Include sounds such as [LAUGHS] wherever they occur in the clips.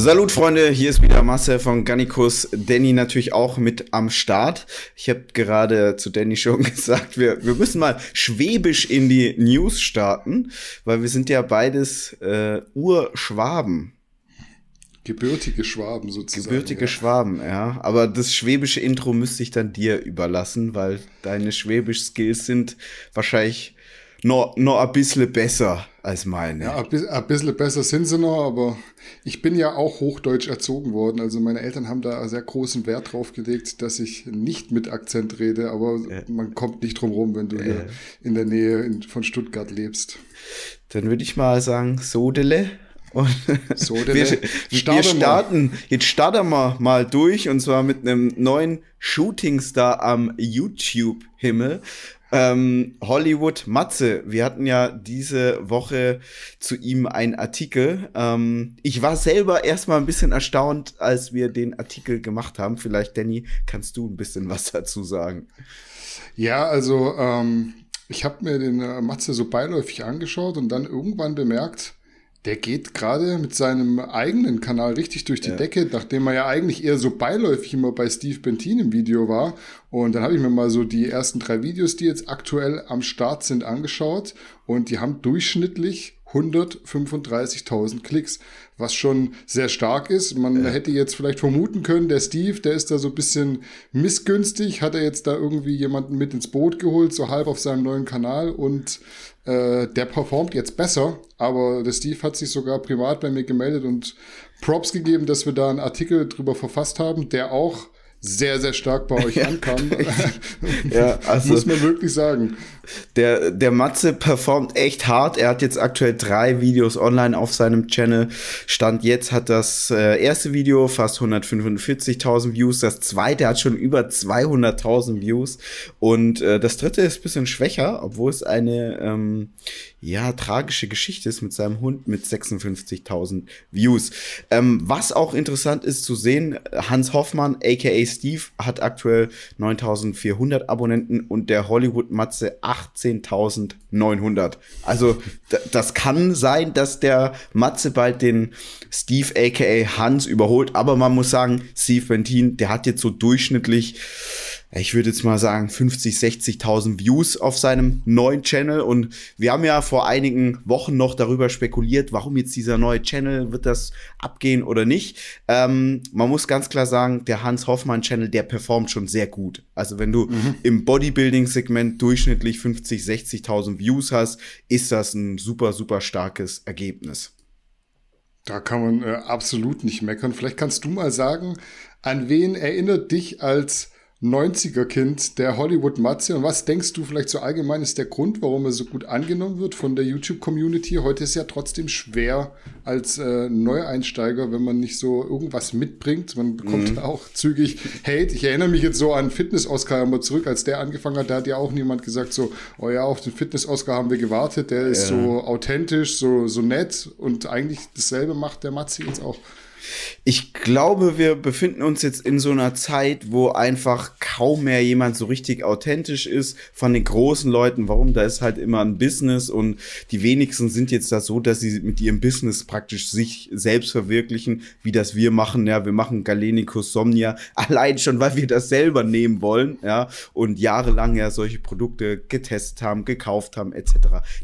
Salut Freunde, hier ist wieder Marcel von Gannikus. Danny natürlich auch mit am Start. Ich habe gerade zu Danny [LAUGHS] schon gesagt, wir, wir müssen mal schwäbisch in die News starten, weil wir sind ja beides äh, Urschwaben. Gebürtige Schwaben sozusagen. Gebürtige ja. Schwaben, ja. Aber das schwäbische Intro müsste ich dann dir überlassen, weil deine schwäbisch-Skills sind wahrscheinlich noch, noch ein bisschen besser als meine. Ja, ein bisschen besser sind sie noch, aber ich bin ja auch hochdeutsch erzogen worden. Also meine Eltern haben da sehr großen Wert drauf gelegt, dass ich nicht mit Akzent rede, aber äh. man kommt nicht drum rum, wenn du äh. hier in der Nähe von Stuttgart lebst. Dann würde ich mal sagen, Sodele. Und Sodele. [LAUGHS] wir, wir starten, jetzt starten wir mal durch und zwar mit einem neuen Shootingstar am YouTube-Himmel. Ähm, Hollywood Matze, wir hatten ja diese Woche zu ihm einen Artikel. Ähm, ich war selber erstmal ein bisschen erstaunt, als wir den Artikel gemacht haben. Vielleicht, Danny, kannst du ein bisschen was dazu sagen? Ja, also ähm, ich habe mir den äh, Matze so beiläufig angeschaut und dann irgendwann bemerkt, der geht gerade mit seinem eigenen Kanal richtig durch die ja. Decke, nachdem er ja eigentlich eher so beiläufig immer bei Steve Bentin im Video war. Und dann habe ich mir mal so die ersten drei Videos, die jetzt aktuell am Start sind, angeschaut. Und die haben durchschnittlich 135.000 Klicks, was schon sehr stark ist. Man ja. hätte jetzt vielleicht vermuten können, der Steve, der ist da so ein bisschen missgünstig, hat er jetzt da irgendwie jemanden mit ins Boot geholt, so halb auf seinem neuen Kanal und äh, der performt jetzt besser, aber der Steve hat sich sogar privat bei mir gemeldet und Props gegeben, dass wir da einen Artikel drüber verfasst haben, der auch sehr, sehr stark bei euch ankam. [LAUGHS] ja, [LAUGHS] also muss man wirklich sagen. Der, der Matze performt echt hart. Er hat jetzt aktuell drei Videos online auf seinem Channel. Stand jetzt hat das äh, erste Video fast 145.000 Views. Das zweite hat schon über 200.000 Views. Und äh, das dritte ist bisschen schwächer, obwohl es eine ähm, ja, tragische Geschichte ist mit seinem Hund mit 56.000 Views. Ähm, was auch interessant ist zu sehen, Hans Hoffmann, aka Steve, hat aktuell 9.400 Abonnenten und der Hollywood Matze 18.900. Also das kann sein, dass der Matze bald den Steve aka Hans überholt, aber man muss sagen, Steve Bentin, der hat jetzt so durchschnittlich ich würde jetzt mal sagen, 50, 60.000 Views auf seinem neuen Channel. Und wir haben ja vor einigen Wochen noch darüber spekuliert, warum jetzt dieser neue Channel, wird das abgehen oder nicht. Ähm, man muss ganz klar sagen, der Hans Hoffmann Channel, der performt schon sehr gut. Also wenn du mhm. im Bodybuilding-Segment durchschnittlich 50, 60.000 Views hast, ist das ein super, super starkes Ergebnis. Da kann man äh, absolut nicht meckern. Vielleicht kannst du mal sagen, an wen erinnert dich als 90er-Kind der Hollywood-Matze. Und was denkst du vielleicht so allgemein ist der Grund, warum er so gut angenommen wird von der YouTube-Community? Heute ist ja trotzdem schwer als äh, Neueinsteiger, wenn man nicht so irgendwas mitbringt. Man bekommt mhm. auch zügig Hate. Ich erinnere mich jetzt so an Fitness-Oscar immer zurück, als der angefangen hat, da hat ja auch niemand gesagt so, oh ja, auf den Fitness-Oscar haben wir gewartet, der ist ja. so authentisch, so, so nett und eigentlich dasselbe macht der Matze jetzt auch. Ich glaube, wir befinden uns jetzt in so einer Zeit, wo einfach kaum mehr jemand so richtig authentisch ist von den großen Leuten. Warum? Da ist halt immer ein Business und die wenigsten sind jetzt da so, dass sie mit ihrem Business praktisch sich selbst verwirklichen, wie das wir machen. Ja, wir machen Galenicus Somnia [LAUGHS] allein schon, weil wir das selber nehmen wollen, ja, und jahrelang ja solche Produkte getestet haben, gekauft haben, etc.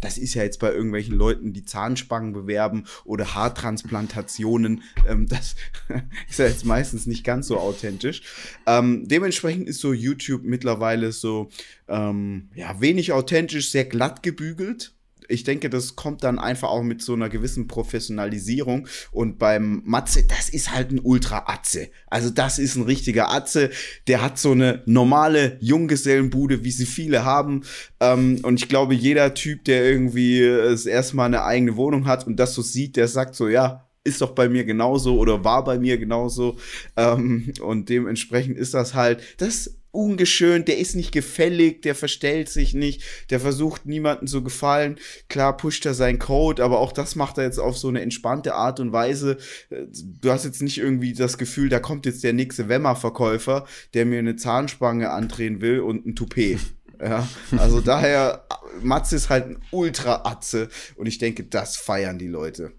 Das ist ja jetzt bei irgendwelchen Leuten, die Zahnspangen bewerben oder Haartransplantationen. Ähm, das [LAUGHS] ist ja jetzt meistens nicht ganz so authentisch. Ähm, dementsprechend ist so YouTube mittlerweile so ähm, ja wenig authentisch, sehr glatt gebügelt ich denke, das kommt dann einfach auch mit so einer gewissen Professionalisierung. Und beim Matze, das ist halt ein Ultra-Atze. Also das ist ein richtiger Atze. Der hat so eine normale Junggesellenbude, wie sie viele haben. Ähm, und ich glaube, jeder Typ, der irgendwie das erste Mal eine eigene Wohnung hat und das so sieht, der sagt so, ja, ist doch bei mir genauso oder war bei mir genauso. Ähm, und dementsprechend ist das halt, das ungeschönt, der ist nicht gefällig, der verstellt sich nicht, der versucht niemanden zu gefallen. Klar pusht er seinen Code, aber auch das macht er jetzt auf so eine entspannte Art und Weise. Du hast jetzt nicht irgendwie das Gefühl, da kommt jetzt der nächste Wemmer-Verkäufer, der mir eine Zahnspange andrehen will und ein Toupet. Ja, also daher, Matze ist halt ein Ultra-Atze und ich denke, das feiern die Leute.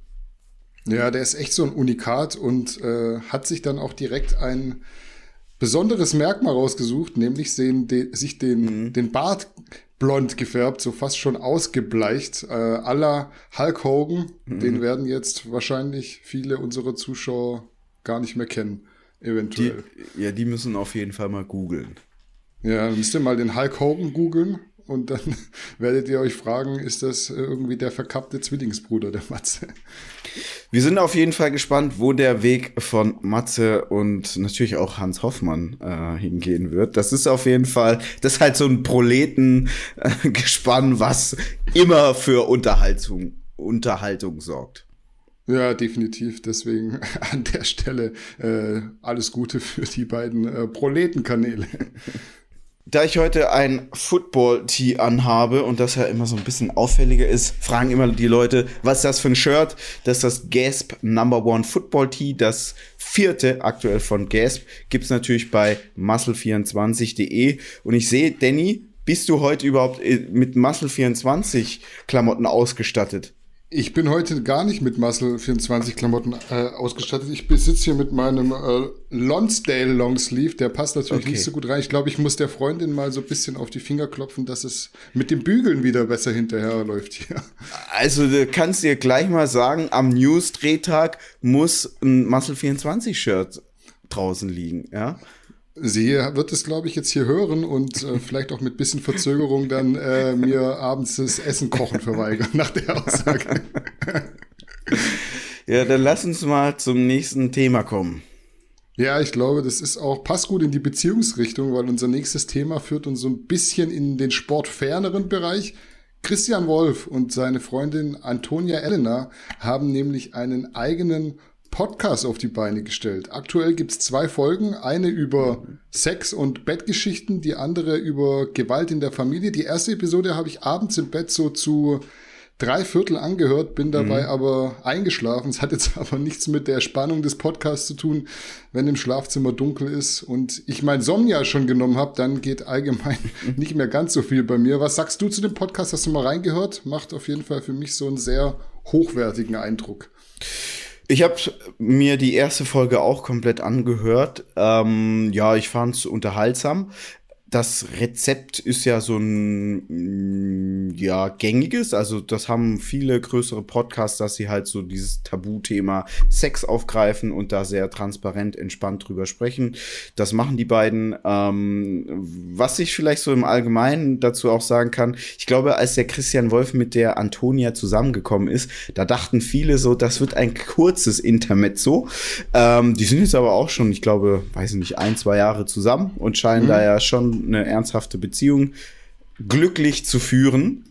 Ja, der ist echt so ein Unikat und äh, hat sich dann auch direkt ein besonderes Merkmal rausgesucht, nämlich sehen de sich den, mhm. den Bart blond gefärbt, so fast schon ausgebleicht, äh, aller Hulk Hogan. Mhm. Den werden jetzt wahrscheinlich viele unserer Zuschauer gar nicht mehr kennen, eventuell. Die, ja, die müssen auf jeden Fall mal googeln. Ja, müsst ihr mal den Hulk Hogan googeln und dann [LAUGHS] werdet ihr euch fragen, ist das irgendwie der verkappte Zwillingsbruder der Matze? Wir sind auf jeden Fall gespannt, wo der Weg von Matze und natürlich auch Hans Hoffmann äh, hingehen wird. Das ist auf jeden Fall, das ist halt so ein Proletengespann, äh, [LAUGHS] was immer für Unterhaltung, Unterhaltung sorgt. Ja, definitiv. Deswegen [LAUGHS] an der Stelle äh, alles Gute für die beiden äh, Proletenkanäle. Da ich heute ein Football-Tee anhabe und das ja immer so ein bisschen auffälliger ist, fragen immer die Leute, was ist das für ein Shirt? Das ist das Gasp Number One Football Tee, das vierte aktuell von Gasp. Gibt's natürlich bei muscle24.de. Und ich sehe, Danny, bist du heute überhaupt äh, mit Muscle24 Klamotten ausgestattet? Ich bin heute gar nicht mit Muscle 24 Klamotten äh, ausgestattet. Ich sitze hier mit meinem äh, Lonsdale Longsleeve. Der passt natürlich okay. nicht so gut rein. Ich glaube, ich muss der Freundin mal so ein bisschen auf die Finger klopfen, dass es mit dem Bügeln wieder besser hinterherläuft hier. Also du kannst dir gleich mal sagen, am News-Drehtag muss ein Muscle 24 Shirt draußen liegen, ja? Sie wird es, glaube ich, jetzt hier hören und äh, [LAUGHS] vielleicht auch mit bisschen Verzögerung dann äh, mir abends das Essen kochen verweigern nach der Aussage. [LAUGHS] ja, dann lass uns mal zum nächsten Thema kommen. Ja, ich glaube, das ist auch, passt gut in die Beziehungsrichtung, weil unser nächstes Thema führt uns so ein bisschen in den sportferneren Bereich. Christian Wolf und seine Freundin Antonia Elena haben nämlich einen eigenen Podcast auf die Beine gestellt. Aktuell gibt's zwei Folgen, eine über Sex und Bettgeschichten, die andere über Gewalt in der Familie. Die erste Episode habe ich abends im Bett so zu drei Viertel angehört, bin dabei mhm. aber eingeschlafen. Es hat jetzt [LAUGHS] aber nichts mit der Spannung des Podcasts zu tun, wenn im Schlafzimmer dunkel ist und ich mein Somnia schon genommen habe, dann geht allgemein [LAUGHS] nicht mehr ganz so viel bei mir. Was sagst du zu dem Podcast? Hast du mal reingehört? Macht auf jeden Fall für mich so einen sehr hochwertigen Eindruck. Ich habe mir die erste Folge auch komplett angehört. Ähm, ja, ich fand es unterhaltsam das Rezept ist ja so ein mm, ja gängiges, also das haben viele größere Podcasts, dass sie halt so dieses Tabuthema Sex aufgreifen und da sehr transparent, entspannt drüber sprechen. Das machen die beiden. Ähm, was ich vielleicht so im Allgemeinen dazu auch sagen kann, ich glaube, als der Christian Wolf mit der Antonia zusammengekommen ist, da dachten viele so, das wird ein kurzes Intermezzo. Ähm, die sind jetzt aber auch schon, ich glaube, weiß ich nicht, ein, zwei Jahre zusammen und scheinen mhm. da ja schon eine ernsthafte Beziehung glücklich zu führen.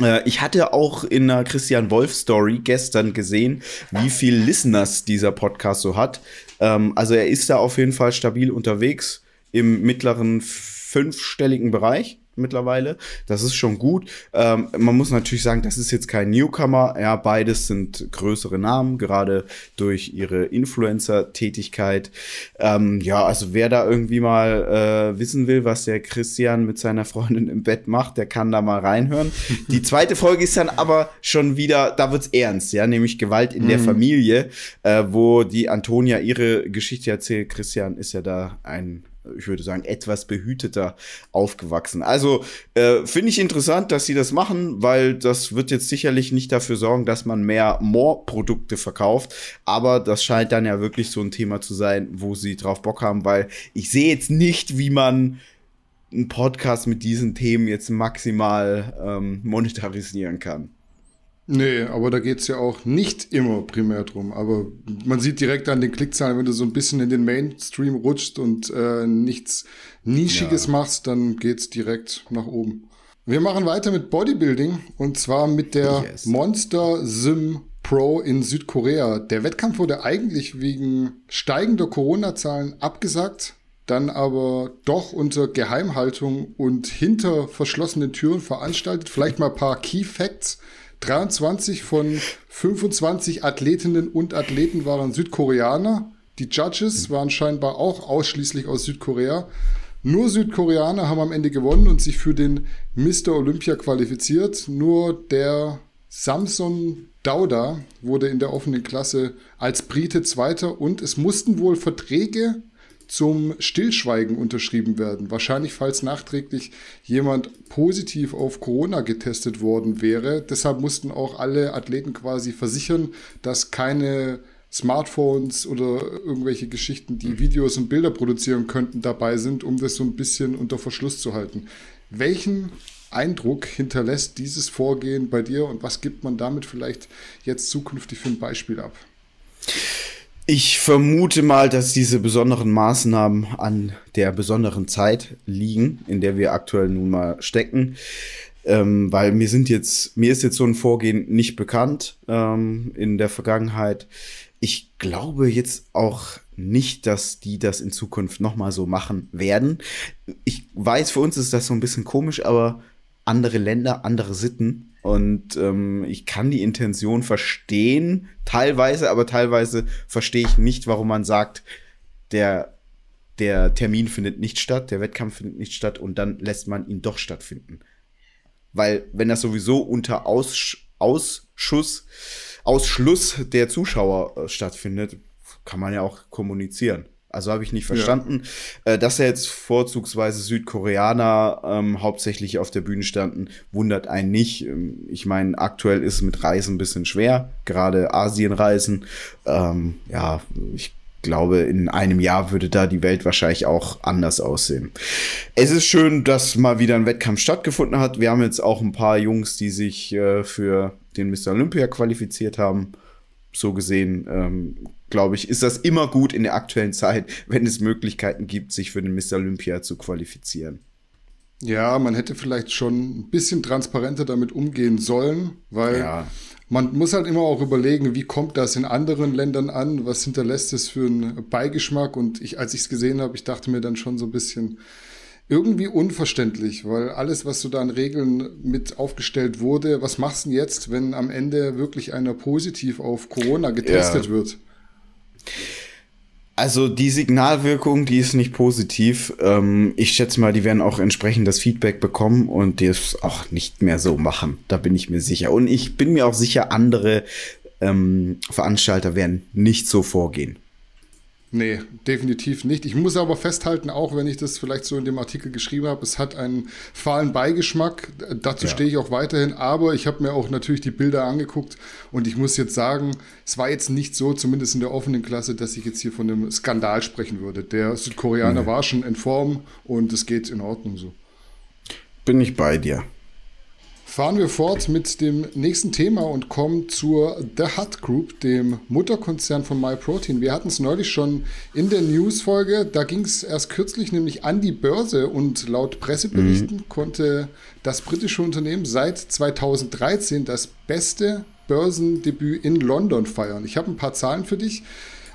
Äh, ich hatte auch in einer Christian Wolf Story gestern gesehen, wie viel Listeners dieser Podcast so hat. Ähm, also er ist da auf jeden Fall stabil unterwegs im mittleren fünfstelligen Bereich mittlerweile. Das ist schon gut. Ähm, man muss natürlich sagen, das ist jetzt kein Newcomer. Ja, beides sind größere Namen, gerade durch ihre Influencer-Tätigkeit. Ähm, ja, also wer da irgendwie mal äh, wissen will, was der Christian mit seiner Freundin im Bett macht, der kann da mal reinhören. [LAUGHS] Die zweite Folge ist dann aber schon wieder, da wird's ernst, ja, nämlich Gewalt in mhm. der Familie, äh, wo die Antonia ihre Geschichte erzählt. Christian ist ja da ein ich würde sagen, etwas behüteter aufgewachsen. Also äh, finde ich interessant, dass sie das machen, weil das wird jetzt sicherlich nicht dafür sorgen, dass man mehr More-Produkte verkauft. Aber das scheint dann ja wirklich so ein Thema zu sein, wo sie drauf Bock haben, weil ich sehe jetzt nicht, wie man einen Podcast mit diesen Themen jetzt maximal ähm, monetarisieren kann. Nee, aber da geht's ja auch nicht immer primär drum. Aber man sieht direkt an den Klickzahlen, wenn du so ein bisschen in den Mainstream rutscht und äh, nichts Nischiges ja. machst, dann geht's direkt nach oben. Wir machen weiter mit Bodybuilding und zwar mit der yes. Monster Sim Pro in Südkorea. Der Wettkampf wurde eigentlich wegen steigender Corona-Zahlen abgesagt, dann aber doch unter Geheimhaltung und hinter verschlossenen Türen veranstaltet. Vielleicht mal ein paar Key Facts. 23 von 25 Athletinnen und Athleten waren Südkoreaner. Die Judges waren scheinbar auch ausschließlich aus Südkorea. Nur Südkoreaner haben am Ende gewonnen und sich für den Mr. Olympia qualifiziert. Nur der Samson Stauda wurde in der offenen Klasse als Brite Zweiter und es mussten wohl Verträge zum Stillschweigen unterschrieben werden. Wahrscheinlich, falls nachträglich jemand positiv auf Corona getestet worden wäre. Deshalb mussten auch alle Athleten quasi versichern, dass keine Smartphones oder irgendwelche Geschichten, die Videos und Bilder produzieren könnten, dabei sind, um das so ein bisschen unter Verschluss zu halten. Welchen Eindruck hinterlässt dieses Vorgehen bei dir und was gibt man damit vielleicht jetzt zukünftig für ein Beispiel ab? Ich vermute mal, dass diese besonderen Maßnahmen an der besonderen Zeit liegen, in der wir aktuell nun mal stecken. Ähm, weil mir sind jetzt, mir ist jetzt so ein Vorgehen nicht bekannt ähm, in der Vergangenheit. Ich glaube jetzt auch nicht, dass die das in Zukunft nochmal so machen werden. Ich weiß, für uns ist das so ein bisschen komisch, aber andere Länder, andere Sitten und ähm, ich kann die Intention verstehen, teilweise, aber teilweise verstehe ich nicht, warum man sagt, der, der Termin findet nicht statt, der Wettkampf findet nicht statt und dann lässt man ihn doch stattfinden. Weil, wenn das sowieso unter Aus, Ausschuss, Ausschluss der Zuschauer äh, stattfindet, kann man ja auch kommunizieren. Also habe ich nicht verstanden. Ja. Äh, dass er jetzt vorzugsweise Südkoreaner ähm, hauptsächlich auf der Bühne standen, wundert einen nicht. Ähm, ich meine, aktuell ist es mit Reisen ein bisschen schwer, gerade Asienreisen. Ähm, ja, ich glaube, in einem Jahr würde da die Welt wahrscheinlich auch anders aussehen. Es ist schön, dass mal wieder ein Wettkampf stattgefunden hat. Wir haben jetzt auch ein paar Jungs, die sich äh, für den Mr. Olympia qualifiziert haben. So gesehen ähm, glaube ich, ist das immer gut in der aktuellen Zeit, wenn es Möglichkeiten gibt, sich für den Mr. Olympia zu qualifizieren. Ja, man hätte vielleicht schon ein bisschen transparenter damit umgehen sollen, weil ja. man muss halt immer auch überlegen, wie kommt das in anderen Ländern an, was hinterlässt es für einen Beigeschmack und ich, als ich es gesehen habe, ich dachte mir dann schon so ein bisschen, irgendwie unverständlich, weil alles, was so da an Regeln mit aufgestellt wurde, was machst du denn jetzt, wenn am Ende wirklich einer positiv auf Corona getestet ja. wird? Also die Signalwirkung, die ist nicht positiv. Ähm, ich schätze mal, die werden auch entsprechend das Feedback bekommen und es auch nicht mehr so machen. Da bin ich mir sicher. Und ich bin mir auch sicher, andere ähm, Veranstalter werden nicht so vorgehen. Nee, definitiv nicht. Ich muss aber festhalten, auch wenn ich das vielleicht so in dem Artikel geschrieben habe, es hat einen fahlen Beigeschmack. Dazu ja. stehe ich auch weiterhin. Aber ich habe mir auch natürlich die Bilder angeguckt und ich muss jetzt sagen, es war jetzt nicht so, zumindest in der offenen Klasse, dass ich jetzt hier von einem Skandal sprechen würde. Der Südkoreaner nee. war schon in Form und es geht in Ordnung so. Bin ich bei dir fahren wir fort mit dem nächsten Thema und kommen zur The Hut Group, dem Mutterkonzern von MyProtein. Wir hatten es neulich schon in der News-Folge. Da ging es erst kürzlich nämlich an die Börse und laut Presseberichten mhm. konnte das britische Unternehmen seit 2013 das beste Börsendebüt in London feiern. Ich habe ein paar Zahlen für dich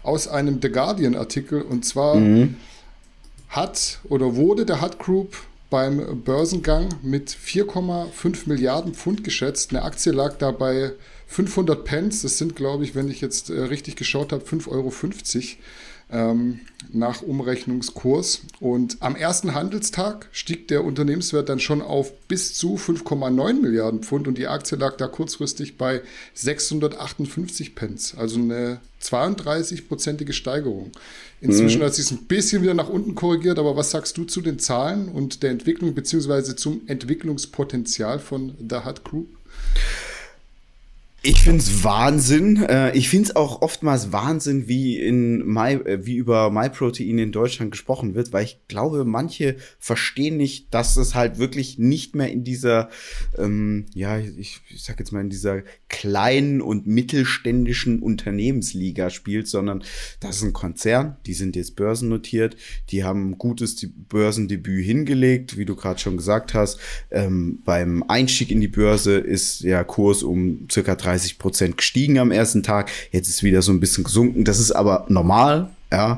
aus einem The Guardian-Artikel und zwar mhm. hat oder wurde der Hut Group beim Börsengang mit 4,5 Milliarden Pfund geschätzt. Eine Aktie lag dabei 500 Pence. Das sind, glaube ich, wenn ich jetzt äh, richtig geschaut habe, 5,50 Euro ähm, nach Umrechnungskurs. Und am ersten Handelstag stieg der Unternehmenswert dann schon auf bis zu 5,9 Milliarden Pfund und die Aktie lag da kurzfristig bei 658 Pence. Also eine 32-prozentige Steigerung. Inzwischen mhm. hat sich es ein bisschen wieder nach unten korrigiert, aber was sagst du zu den Zahlen und der Entwicklung beziehungsweise zum Entwicklungspotenzial von The Hut Group? Ich find's Wahnsinn. Äh, ich find's auch oftmals Wahnsinn, wie in My, äh, wie über MyProtein in Deutschland gesprochen wird, weil ich glaube, manche verstehen nicht, dass es halt wirklich nicht mehr in dieser, ähm, ja, ich, ich sag jetzt mal in dieser kleinen und mittelständischen Unternehmensliga spielt, sondern das ist ein Konzern. Die sind jetzt börsennotiert, die haben ein gutes Börsendebüt hingelegt, wie du gerade schon gesagt hast. Ähm, beim Einstieg in die Börse ist der Kurs um circa 30 Prozent gestiegen am ersten Tag. Jetzt ist wieder so ein bisschen gesunken. Das ist aber normal. Ja,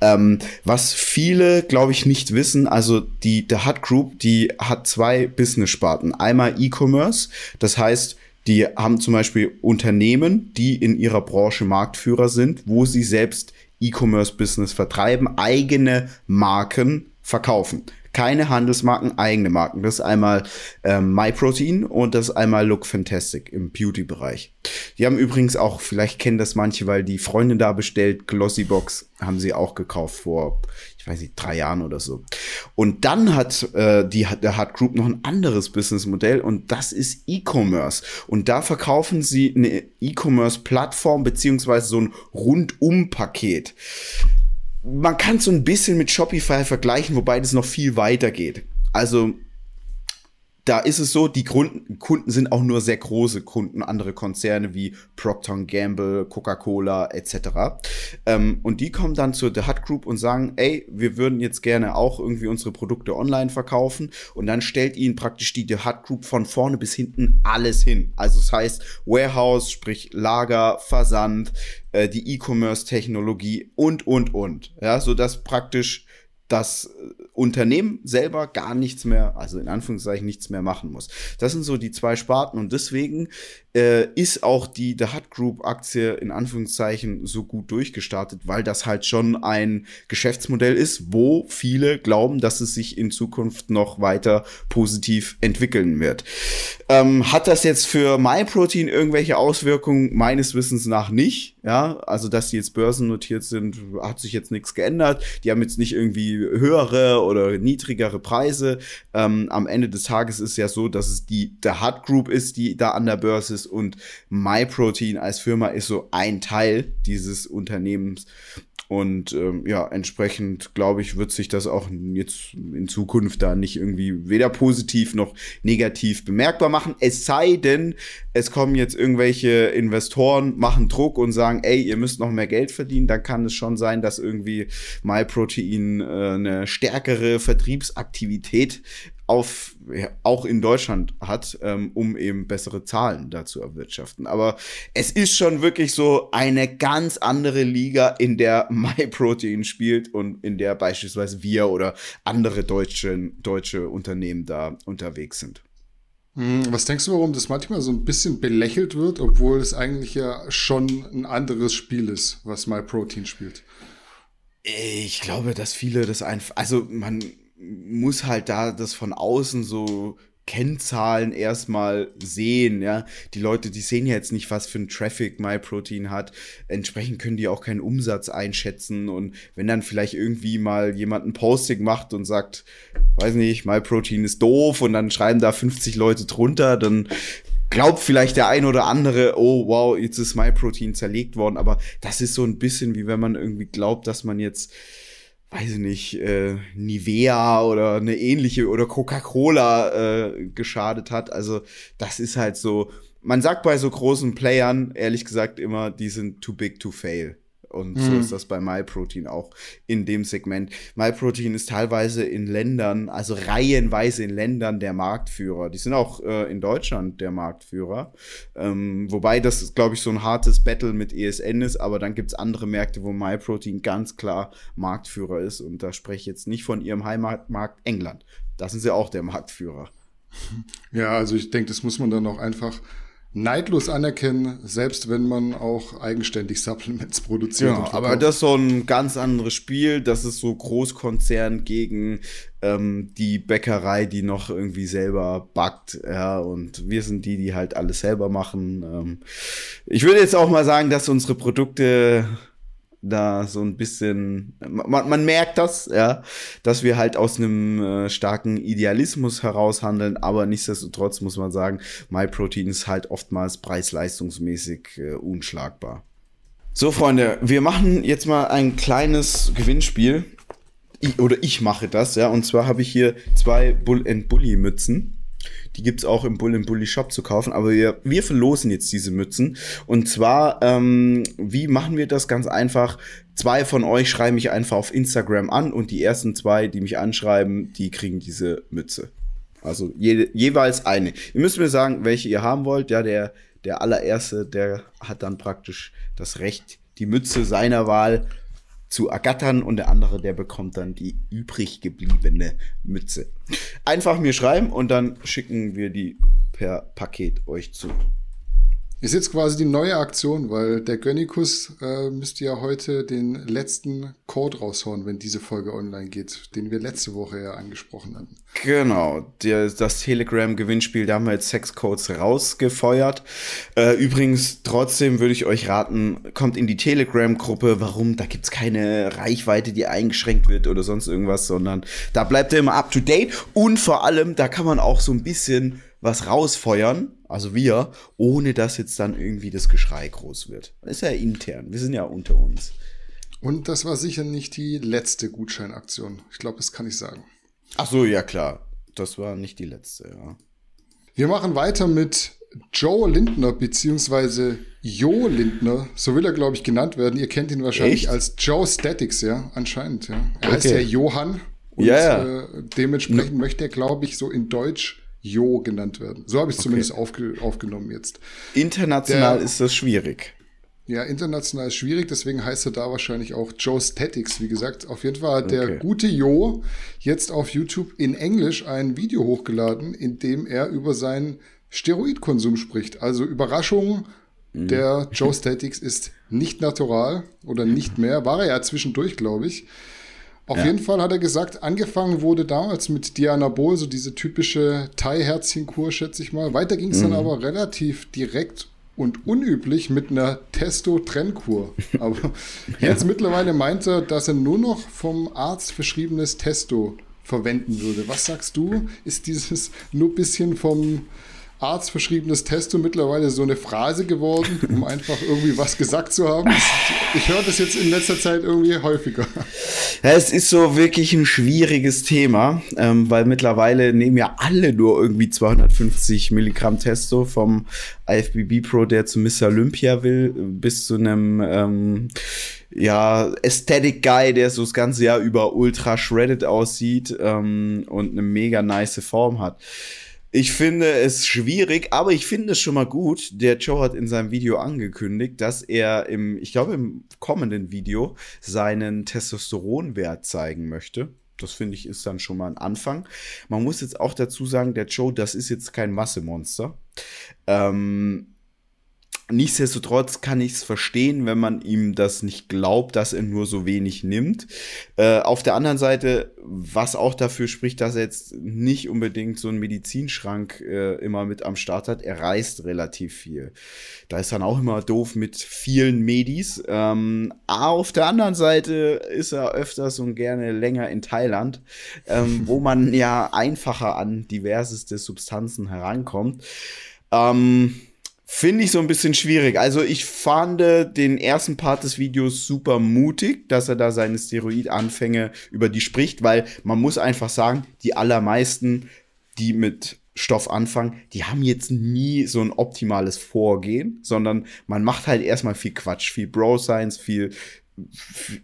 ähm, was viele, glaube ich, nicht wissen, also die The Hut Group, die hat zwei Business-Sparten. Einmal E-Commerce, das heißt, die haben zum Beispiel Unternehmen, die in ihrer Branche Marktführer sind, wo sie selbst E-Commerce-Business vertreiben, eigene Marken verkaufen. Keine Handelsmarken, eigene Marken. Das ist einmal ähm, MyProtein und das ist einmal Look Fantastic im Beauty-Bereich. Die haben übrigens auch, vielleicht kennen das manche, weil die Freundin da bestellt, Glossybox haben sie auch gekauft vor, ich weiß nicht, drei Jahren oder so. Und dann hat äh, die der Hard Group noch ein anderes Businessmodell und das ist E-Commerce. Und da verkaufen sie eine E-Commerce-Plattform beziehungsweise so ein Rundum-Paket man kann so ein bisschen mit Shopify vergleichen, wobei das noch viel weiter geht. Also da ist es so, die Kunden, Kunden sind auch nur sehr große Kunden, andere Konzerne wie Procter Gamble, Coca-Cola etc. Ähm, und die kommen dann zur The Hut Group und sagen, ey, wir würden jetzt gerne auch irgendwie unsere Produkte online verkaufen. Und dann stellt ihnen praktisch die The Hut Group von vorne bis hinten alles hin. Also das heißt Warehouse, sprich Lager, Versand, äh, die E-Commerce-Technologie und, und, und. Ja, so dass praktisch das Unternehmen selber gar nichts mehr, also in Anführungszeichen nichts mehr machen muss. Das sind so die zwei Sparten und deswegen äh, ist auch die The Hut Group Aktie in Anführungszeichen so gut durchgestartet, weil das halt schon ein Geschäftsmodell ist, wo viele glauben, dass es sich in Zukunft noch weiter positiv entwickeln wird. Ähm, hat das jetzt für MyProtein irgendwelche Auswirkungen? Meines Wissens nach nicht. Ja, also dass die jetzt börsennotiert sind, hat sich jetzt nichts geändert. Die haben jetzt nicht irgendwie höhere oder niedrigere Preise. Ähm, am Ende des Tages ist ja so, dass es die The Hut Group ist, die da an der Börse ist und MyProtein als Firma ist so ein Teil dieses Unternehmens. Und ähm, ja, entsprechend glaube ich, wird sich das auch jetzt in Zukunft da nicht irgendwie weder positiv noch negativ bemerkbar machen. Es sei denn, es kommen jetzt irgendwelche Investoren, machen Druck und sagen, ey, ihr müsst noch mehr Geld verdienen. Dann kann es schon sein, dass irgendwie MyProtein äh, eine stärkere Vertriebsaktivität auf, ja, auch in Deutschland hat, ähm, um eben bessere Zahlen dazu erwirtschaften. Aber es ist schon wirklich so eine ganz andere Liga, in der [LAUGHS] MyProtein spielt und in der beispielsweise wir oder andere deutsche, deutsche Unternehmen da unterwegs sind. Hm, was denkst du, warum das manchmal so ein bisschen belächelt wird, obwohl es eigentlich ja schon ein anderes Spiel ist, was MyProtein spielt? Ich glaube, dass viele das einfach, also man, muss halt da das von außen so Kennzahlen erstmal sehen, ja. Die Leute, die sehen ja jetzt nicht, was für ein Traffic MyProtein hat. Entsprechend können die auch keinen Umsatz einschätzen. Und wenn dann vielleicht irgendwie mal jemand ein Posting macht und sagt, weiß nicht, MyProtein ist doof und dann schreiben da 50 Leute drunter, dann glaubt vielleicht der ein oder andere, oh wow, jetzt ist MyProtein zerlegt worden. Aber das ist so ein bisschen wie wenn man irgendwie glaubt, dass man jetzt weiß ich nicht, äh, Nivea oder eine ähnliche oder Coca-Cola äh, geschadet hat. Also das ist halt so, man sagt bei so großen Playern, ehrlich gesagt, immer, die sind too big to fail. Und mhm. so ist das bei MyProtein auch in dem Segment. MyProtein ist teilweise in Ländern, also reihenweise in Ländern der Marktführer. Die sind auch äh, in Deutschland der Marktführer. Ähm, wobei das, glaube ich, so ein hartes Battle mit ESN ist, aber dann gibt's andere Märkte, wo MyProtein ganz klar Marktführer ist. Und da spreche ich jetzt nicht von ihrem Heimatmarkt England. Da sind sie auch der Marktführer. Ja, also ich denke, das muss man dann auch einfach neidlos anerkennen, selbst wenn man auch eigenständig Supplements produziert. Ja, aber das ist so ein ganz anderes Spiel. Das ist so Großkonzern gegen ähm, die Bäckerei, die noch irgendwie selber backt. Ja, und wir sind die, die halt alles selber machen. Ähm, ich würde jetzt auch mal sagen, dass unsere Produkte da so ein bisschen, man, man merkt das, ja, dass wir halt aus einem äh, starken Idealismus heraus handeln, aber nichtsdestotrotz muss man sagen, MyProtein ist halt oftmals preis-leistungsmäßig äh, unschlagbar. So, Freunde, wir machen jetzt mal ein kleines Gewinnspiel. Ich, oder ich mache das, ja, und zwar habe ich hier zwei Bull and Bully Mützen. Die gibt's auch im Bull Bully Shop zu kaufen. Aber wir, wir verlosen jetzt diese Mützen. Und zwar, ähm, wie machen wir das ganz einfach? Zwei von euch schreiben mich einfach auf Instagram an und die ersten zwei, die mich anschreiben, die kriegen diese Mütze. Also je, jeweils eine. Ihr müsst mir sagen, welche ihr haben wollt. Ja, der, der allererste, der hat dann praktisch das Recht, die Mütze seiner Wahl zu ergattern und der andere, der bekommt dann die übrig gebliebene Mütze. Einfach mir schreiben und dann schicken wir die per Paket euch zu. Ist jetzt quasi die neue Aktion, weil der Gönnikus äh, müsste ja heute den letzten Code raushauen, wenn diese Folge online geht, den wir letzte Woche ja angesprochen hatten. Genau, der, das Telegram-Gewinnspiel, da haben wir jetzt Sexcodes rausgefeuert. Äh, übrigens, trotzdem würde ich euch raten, kommt in die Telegram-Gruppe. Warum? Da gibt's keine Reichweite, die eingeschränkt wird oder sonst irgendwas, sondern da bleibt er immer up to date und vor allem, da kann man auch so ein bisschen was rausfeuern, also wir, ohne dass jetzt dann irgendwie das Geschrei groß wird. Das ist ja intern, wir sind ja unter uns. Und das war sicher nicht die letzte Gutscheinaktion. Ich glaube, das kann ich sagen. Ach so, ja klar. Das war nicht die letzte, ja. Wir machen weiter mit Joe Lindner, beziehungsweise Jo Lindner, so will er, glaube ich, genannt werden. Ihr kennt ihn wahrscheinlich Echt? als Joe Statics, ja, anscheinend, ja. Er okay. heißt ja Johann. Und ja, ja. Äh, dementsprechend möchte er, glaube ich, so in Deutsch Jo genannt werden. So habe ich es okay. zumindest aufge aufgenommen jetzt. International Der, ist das schwierig. Ja, international ist schwierig, deswegen heißt er da wahrscheinlich auch Joe Statics. Wie gesagt, auf jeden Fall hat okay. der gute Jo jetzt auf YouTube in Englisch ein Video hochgeladen, in dem er über seinen Steroidkonsum spricht. Also Überraschung, mhm. der Joe Statics ist nicht natural oder nicht mehr. War er ja zwischendurch, glaube ich. Auf ja. jeden Fall hat er gesagt, angefangen wurde damals mit Diana Bol, so diese typische Thai-Herzchenkur, schätze ich mal. Weiter ging es mhm. dann aber relativ direkt und unüblich mit einer Testo-Trennkur. [LAUGHS] Aber ja. jetzt mittlerweile meint er, dass er nur noch vom Arzt verschriebenes Testo verwenden würde. Was sagst du? Ist dieses nur bisschen vom arztverschriebenes Testo mittlerweile so eine Phrase geworden, um [LAUGHS] einfach irgendwie was gesagt zu haben. Ich höre das jetzt in letzter Zeit irgendwie häufiger. Ja, es ist so wirklich ein schwieriges Thema, ähm, weil mittlerweile nehmen ja alle nur irgendwie 250 Milligramm Testo vom IFBB Pro, der zu Miss Olympia will, bis zu einem ähm, ja, Aesthetic Guy, der so das ganze Jahr über ultra shredded aussieht ähm, und eine mega nice Form hat. Ich finde es schwierig, aber ich finde es schon mal gut. Der Joe hat in seinem Video angekündigt, dass er im, ich glaube, im kommenden Video seinen Testosteronwert zeigen möchte. Das finde ich ist dann schon mal ein Anfang. Man muss jetzt auch dazu sagen, der Joe, das ist jetzt kein Massemonster. Ähm, Nichtsdestotrotz kann ich es verstehen, wenn man ihm das nicht glaubt, dass er nur so wenig nimmt. Äh, auf der anderen Seite, was auch dafür spricht, dass er jetzt nicht unbedingt so einen Medizinschrank äh, immer mit am Start hat, er reist relativ viel. Da ist dann auch immer doof mit vielen Medis. Ähm, auf der anderen Seite ist er öfters und gerne länger in Thailand, ähm, wo [LAUGHS] man ja einfacher an diverseste Substanzen herankommt. Ähm, Finde ich so ein bisschen schwierig. Also ich fand den ersten Part des Videos super mutig, dass er da seine Steroidanfänge über die spricht, weil man muss einfach sagen, die allermeisten, die mit Stoff anfangen, die haben jetzt nie so ein optimales Vorgehen, sondern man macht halt erstmal viel Quatsch, viel Bro-Science, viel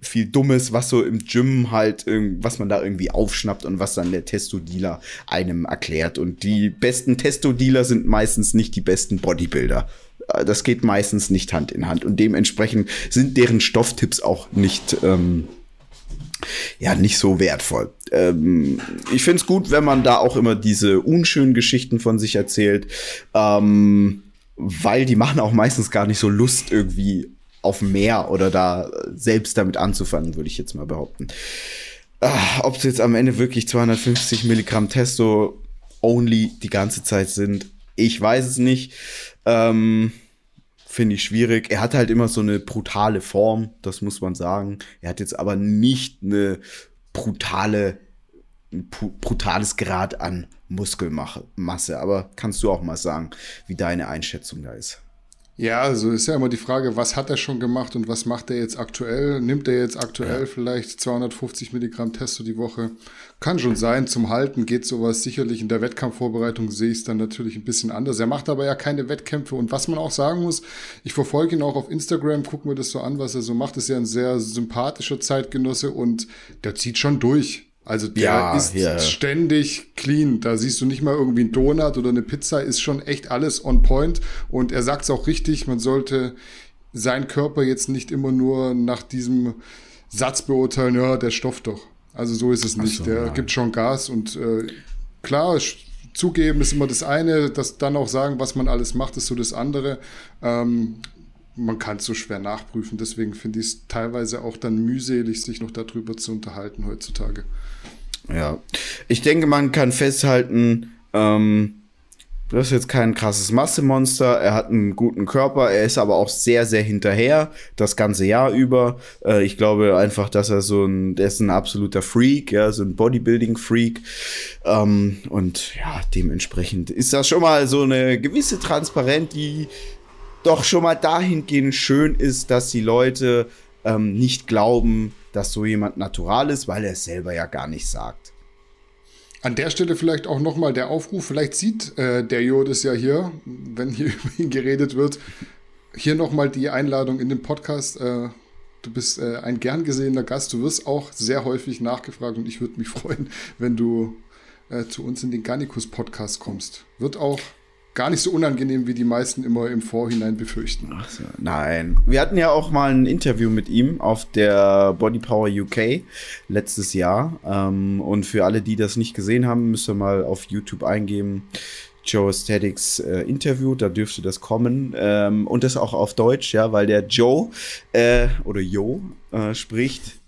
viel Dummes, was so im Gym halt, was man da irgendwie aufschnappt und was dann der Testo-Dealer einem erklärt. Und die besten Testo-Dealer sind meistens nicht die besten Bodybuilder. Äh, das geht meistens nicht Hand in Hand. Und dementsprechend sind deren Stofftipps auch nicht, ähm, ja, nicht so wertvoll. Ähm, ich find's gut, wenn man da auch immer diese unschönen Geschichten von sich erzählt, ähm, weil die machen auch meistens gar nicht so Lust irgendwie auf mehr oder da selbst damit anzufangen, würde ich jetzt mal behaupten. Ah, Ob es jetzt am Ende wirklich 250 Milligramm Testo only die ganze Zeit sind, ich weiß es nicht. Ähm, Finde ich schwierig. Er hat halt immer so eine brutale Form, das muss man sagen. Er hat jetzt aber nicht eine brutale, ein brutales Grad an Muskelmasse. Aber kannst du auch mal sagen, wie deine Einschätzung da ist? Ja, also ist ja immer die Frage, was hat er schon gemacht und was macht er jetzt aktuell? Nimmt er jetzt aktuell ja. vielleicht 250 Milligramm Testo die Woche? Kann schon sein. Zum Halten geht sowas sicherlich. In der Wettkampfvorbereitung sehe ich es dann natürlich ein bisschen anders. Er macht aber ja keine Wettkämpfe. Und was man auch sagen muss, ich verfolge ihn auch auf Instagram, gucken wir das so an, was er so macht. Ist ja ein sehr sympathischer Zeitgenosse und der zieht schon durch. Also der ja, ist ja. ständig clean. Da siehst du nicht mal irgendwie ein Donut oder eine Pizza, ist schon echt alles on point. Und er sagt es auch richtig, man sollte seinen Körper jetzt nicht immer nur nach diesem Satz beurteilen, ja, der Stoff doch. Also so ist es nicht. So, der ja. gibt schon Gas und äh, klar, zugeben ist immer das eine, das dann auch sagen, was man alles macht, ist so das andere. Ähm, man kann es so schwer nachprüfen, deswegen finde ich es teilweise auch dann mühselig, sich noch darüber zu unterhalten heutzutage. Ja, ich denke, man kann festhalten, ähm, das ist jetzt kein krasses Massemonster. Er hat einen guten Körper. Er ist aber auch sehr, sehr hinterher. Das ganze Jahr über. Äh, ich glaube einfach, dass er so ein, der ist ein absoluter Freak, ja, so ein Bodybuilding-Freak. Ähm, und ja, dementsprechend ist das schon mal so eine gewisse Transparenz, die doch schon mal dahingehend schön ist, dass die Leute ähm, nicht glauben, dass so jemand natural ist, weil er es selber ja gar nicht sagt. An der Stelle vielleicht auch nochmal der Aufruf, vielleicht sieht äh, der Jodis ja hier, wenn hier [LAUGHS] über ihn geredet wird, hier nochmal die Einladung in den Podcast. Äh, du bist äh, ein gern gesehener Gast, du wirst auch sehr häufig nachgefragt und ich würde mich [LAUGHS] freuen, wenn du äh, zu uns in den Garnicus Podcast kommst. Wird auch gar nicht so unangenehm, wie die meisten immer im Vorhinein befürchten. Ach so, nein. Wir hatten ja auch mal ein Interview mit ihm auf der Body Power UK letztes Jahr. Ähm, und für alle, die das nicht gesehen haben, müsst ihr mal auf YouTube eingeben. Joe Aesthetics äh, Interview, da dürfte das kommen. Ähm, und das auch auf Deutsch, ja, weil der Joe äh, oder Jo äh, spricht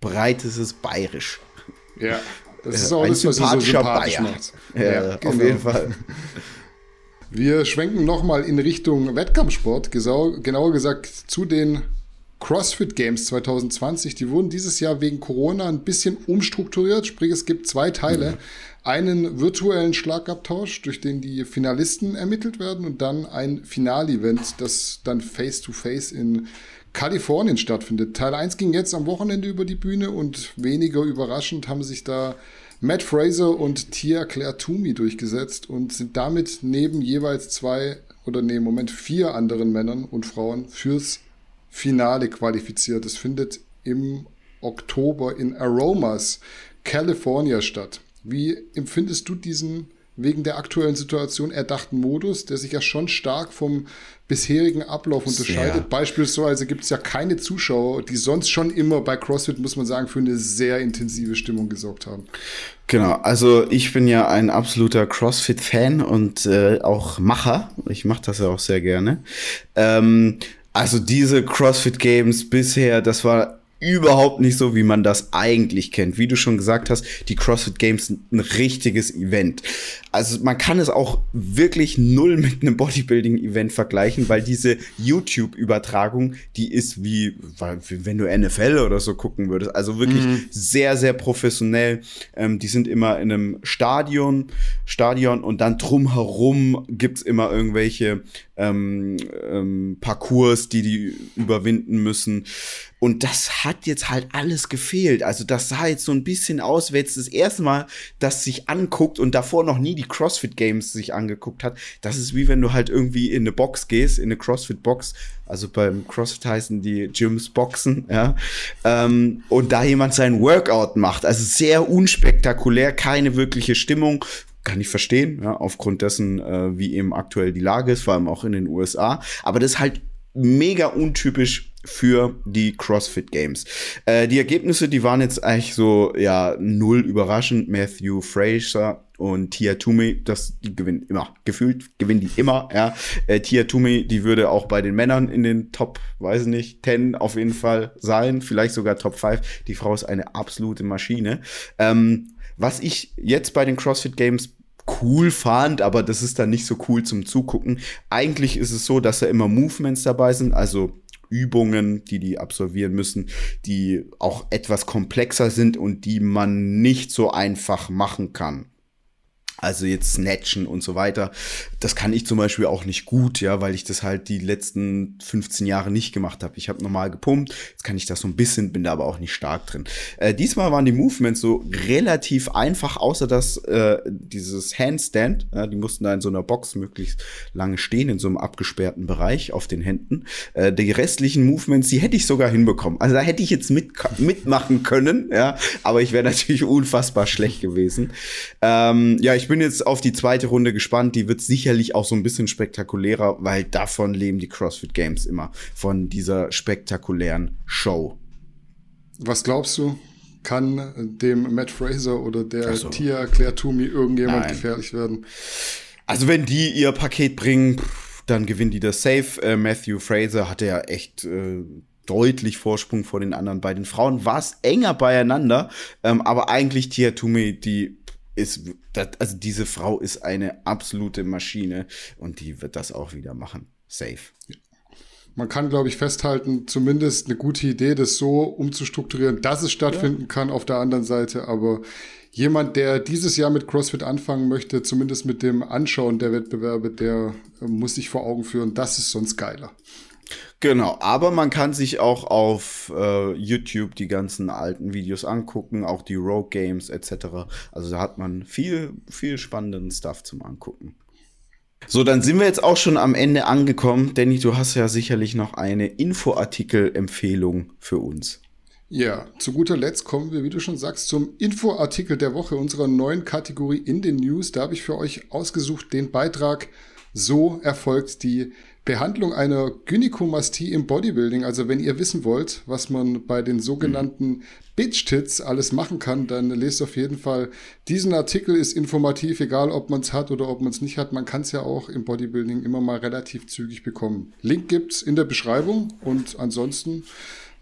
breiteses Bayerisch. Ja, das ist auch ein das, was er so sympathisch Bayer. macht. Ja, ja genau. auf jeden Fall. Wir schwenken nochmal in Richtung Wettkampfsport, genauer gesagt zu den CrossFit Games 2020. Die wurden dieses Jahr wegen Corona ein bisschen umstrukturiert, sprich es gibt zwei Teile. Mhm. Einen virtuellen Schlagabtausch, durch den die Finalisten ermittelt werden und dann ein Finalevent, das dann face-to-face -face in Kalifornien stattfindet. Teil 1 ging jetzt am Wochenende über die Bühne und weniger überraschend haben sich da Matt Fraser und Tia Claire Toomey durchgesetzt und sind damit neben jeweils zwei oder nee, im Moment vier anderen Männern und Frauen fürs Finale qualifiziert. Es findet im Oktober in Aromas, California statt. Wie empfindest du diesen wegen der aktuellen Situation erdachten Modus, der sich ja schon stark vom bisherigen Ablauf unterscheidet. Sehr. Beispielsweise gibt es ja keine Zuschauer, die sonst schon immer bei CrossFit, muss man sagen, für eine sehr intensive Stimmung gesorgt haben. Genau, also ich bin ja ein absoluter CrossFit-Fan und äh, auch Macher. Ich mache das ja auch sehr gerne. Ähm, also diese CrossFit Games bisher, das war überhaupt nicht so, wie man das eigentlich kennt. Wie du schon gesagt hast, die CrossFit Games sind ein richtiges Event. Also man kann es auch wirklich null mit einem Bodybuilding-Event vergleichen, weil diese YouTube-Übertragung, die ist wie, wenn du NFL oder so gucken würdest. Also wirklich mhm. sehr, sehr professionell. Ähm, die sind immer in einem Stadion, Stadion und dann drumherum gibt's immer irgendwelche ähm, ähm, Parcours, die die überwinden müssen. Und das hat jetzt halt alles gefehlt. Also das sah jetzt so ein bisschen aus, wer jetzt das erste Mal das sich anguckt und davor noch nie die CrossFit Games sich angeguckt hat. Das ist wie wenn du halt irgendwie in eine Box gehst, in eine CrossFit Box. Also beim CrossFit heißen die Gyms Boxen, ja. Ähm, und da jemand sein Workout macht. Also sehr unspektakulär, keine wirkliche Stimmung kann ich verstehen, ja, aufgrund dessen, äh, wie eben aktuell die Lage ist, vor allem auch in den USA. Aber das ist halt mega untypisch für die CrossFit Games. Äh, die Ergebnisse, die waren jetzt eigentlich so, ja, null überraschend. Matthew Fraser und Tia Toomey, das, die gewinnen immer. Gefühlt gewinnen die immer, ja. Äh, Tia Toomey, die würde auch bei den Männern in den Top, weiß nicht, 10 auf jeden Fall sein. Vielleicht sogar Top 5. Die Frau ist eine absolute Maschine. Ähm, was ich jetzt bei den CrossFit Games cool fand, aber das ist dann nicht so cool zum Zugucken. Eigentlich ist es so, dass da immer Movements dabei sind, also Übungen, die die absolvieren müssen, die auch etwas komplexer sind und die man nicht so einfach machen kann. Also jetzt snatchen und so weiter. Das kann ich zum Beispiel auch nicht gut, ja, weil ich das halt die letzten 15 Jahre nicht gemacht habe. Ich habe normal gepumpt, jetzt kann ich das so ein bisschen, bin da aber auch nicht stark drin. Äh, diesmal waren die Movements so relativ einfach, außer dass äh, dieses Handstand, ja, die mussten da in so einer Box möglichst lange stehen, in so einem abgesperrten Bereich auf den Händen. Äh, die restlichen Movements, die hätte ich sogar hinbekommen. Also da hätte ich jetzt mit, mitmachen können, ja, aber ich wäre natürlich unfassbar schlecht gewesen. Ähm, ja, ich bin bin jetzt auf die zweite Runde gespannt. Die wird sicherlich auch so ein bisschen spektakulärer, weil davon leben die CrossFit Games immer. Von dieser spektakulären Show. Was glaubst du? kann dem Matt Fraser oder der so. Tia Claire Toomey irgendjemand Nein. gefährlich werden. Also wenn die ihr Paket bringen, dann gewinnen die das Safe. Äh, Matthew Fraser hatte ja echt äh, deutlich Vorsprung vor den anderen. Bei den Frauen war es enger beieinander, ähm, aber eigentlich Tia Toomey, die ist, das, also diese Frau ist eine absolute Maschine und die wird das auch wieder machen. Safe. Man kann, glaube ich, festhalten, zumindest eine gute Idee, das so umzustrukturieren, dass es stattfinden ja. kann auf der anderen Seite. Aber jemand, der dieses Jahr mit CrossFit anfangen möchte, zumindest mit dem Anschauen der Wettbewerbe, der äh, muss sich vor Augen führen, das ist sonst geiler. Genau, aber man kann sich auch auf äh, YouTube die ganzen alten Videos angucken, auch die Rogue Games etc. Also da hat man viel, viel spannenden Stuff zum Angucken. So, dann sind wir jetzt auch schon am Ende angekommen. Danny, du hast ja sicherlich noch eine Infoartikel-Empfehlung für uns. Ja, zu guter Letzt kommen wir, wie du schon sagst, zum Infoartikel der Woche unserer neuen Kategorie in den News. Da habe ich für euch ausgesucht den Beitrag So erfolgt die Behandlung einer Gynäkomastie im Bodybuilding. Also wenn ihr wissen wollt, was man bei den sogenannten Bitch-Tits alles machen kann, dann lest auf jeden Fall diesen Artikel, ist informativ, egal ob man es hat oder ob man es nicht hat. Man kann es ja auch im Bodybuilding immer mal relativ zügig bekommen. Link gibt's in der Beschreibung und ansonsten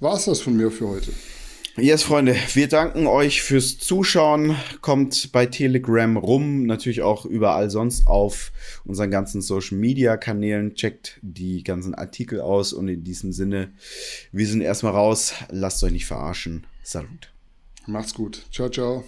war es das von mir für heute. Yes, Freunde, wir danken euch fürs Zuschauen. Kommt bei Telegram rum, natürlich auch überall sonst auf unseren ganzen Social Media Kanälen. Checkt die ganzen Artikel aus und in diesem Sinne, wir sind erstmal raus. Lasst euch nicht verarschen. Salut. Macht's gut. Ciao, ciao.